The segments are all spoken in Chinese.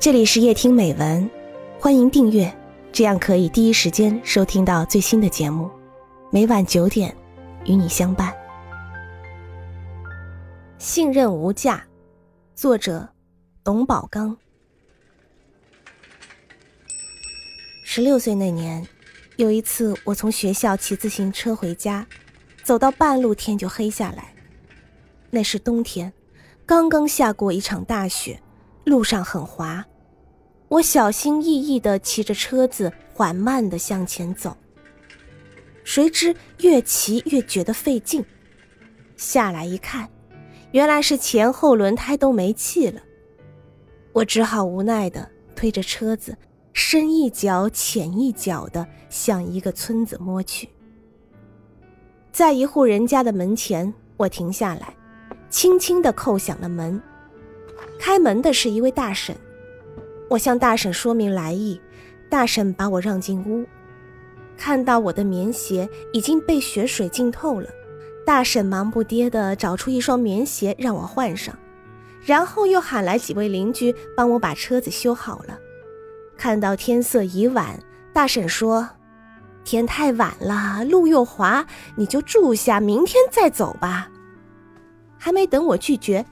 这里是夜听美文，欢迎订阅，这样可以第一时间收听到最新的节目。每晚九点，与你相伴。信任无价，作者董宝刚。十六岁那年，有一次我从学校骑自行车回家，走到半路天就黑下来。那是冬天，刚刚下过一场大雪。路上很滑，我小心翼翼地骑着车子缓慢地向前走。谁知越骑越觉得费劲，下来一看，原来是前后轮胎都没气了。我只好无奈地推着车子，深一脚浅一脚地向一个村子摸去。在一户人家的门前，我停下来，轻轻地叩响了门。开门的是一位大婶，我向大婶说明来意，大婶把我让进屋。看到我的棉鞋已经被雪水浸透了，大婶忙不迭地找出一双棉鞋让我换上，然后又喊来几位邻居帮我把车子修好了。看到天色已晚，大婶说：“天太晚了，路又滑，你就住下，明天再走吧。”还没等我拒绝。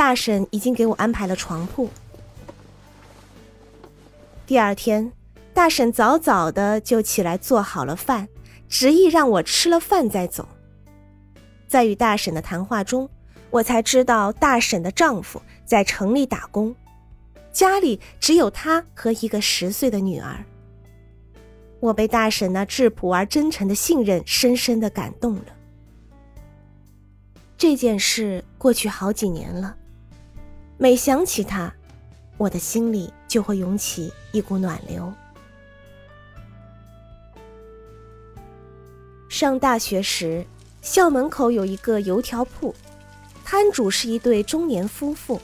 大婶已经给我安排了床铺。第二天，大婶早早的就起来做好了饭，执意让我吃了饭再走。在与大婶的谈话中，我才知道大婶的丈夫在城里打工，家里只有她和一个十岁的女儿。我被大婶那质朴而真诚的信任深深的感动了。这件事过去好几年了。每想起他，我的心里就会涌起一股暖流。上大学时，校门口有一个油条铺，摊主是一对中年夫妇，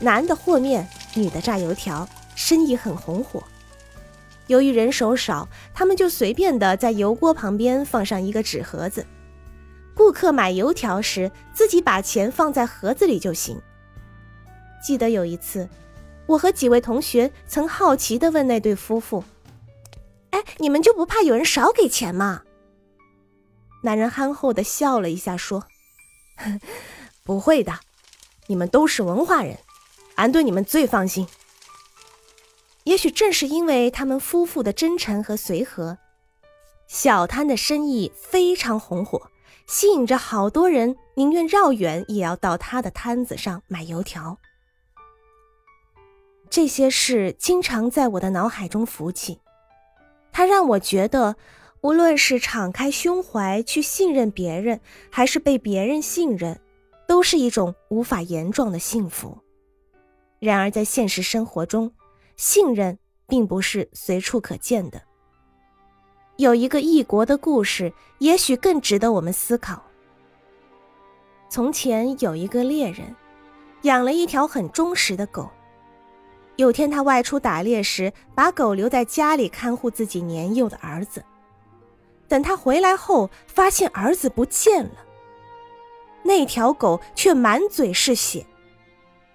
男的和面，女的炸油条，生意很红火。由于人手少，他们就随便的在油锅旁边放上一个纸盒子，顾客买油条时，自己把钱放在盒子里就行。记得有一次，我和几位同学曾好奇地问那对夫妇：“哎，你们就不怕有人少给钱吗？”男人憨厚地笑了一下，说：“ 不会的，你们都是文化人，俺对你们最放心。”也许正是因为他们夫妇的真诚和随和，小摊的生意非常红火，吸引着好多人宁愿绕远也要到他的摊子上买油条。这些事经常在我的脑海中浮起，它让我觉得，无论是敞开胸怀去信任别人，还是被别人信任，都是一种无法言状的幸福。然而，在现实生活中，信任并不是随处可见的。有一个异国的故事，也许更值得我们思考。从前有一个猎人，养了一条很忠实的狗。有天，他外出打猎时，把狗留在家里看护自己年幼的儿子。等他回来后，发现儿子不见了，那条狗却满嘴是血。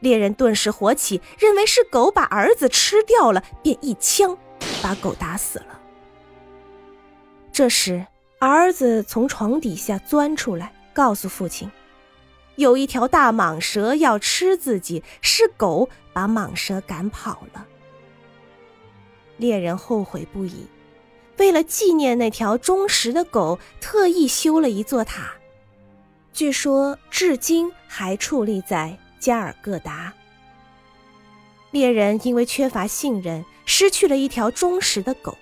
猎人顿时火起，认为是狗把儿子吃掉了，便一枪把狗打死了。这时，儿子从床底下钻出来，告诉父亲。有一条大蟒蛇要吃自己，是狗把蟒蛇赶跑了。猎人后悔不已，为了纪念那条忠实的狗，特意修了一座塔，据说至今还矗立在加尔各答。猎人因为缺乏信任，失去了一条忠实的狗。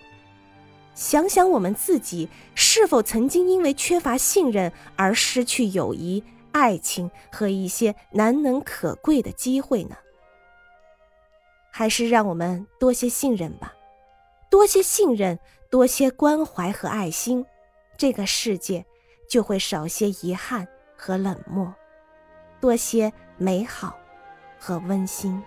想想我们自己，是否曾经因为缺乏信任而失去友谊？爱情和一些难能可贵的机会呢？还是让我们多些信任吧，多些信任，多些关怀和爱心，这个世界就会少些遗憾和冷漠，多些美好和温馨。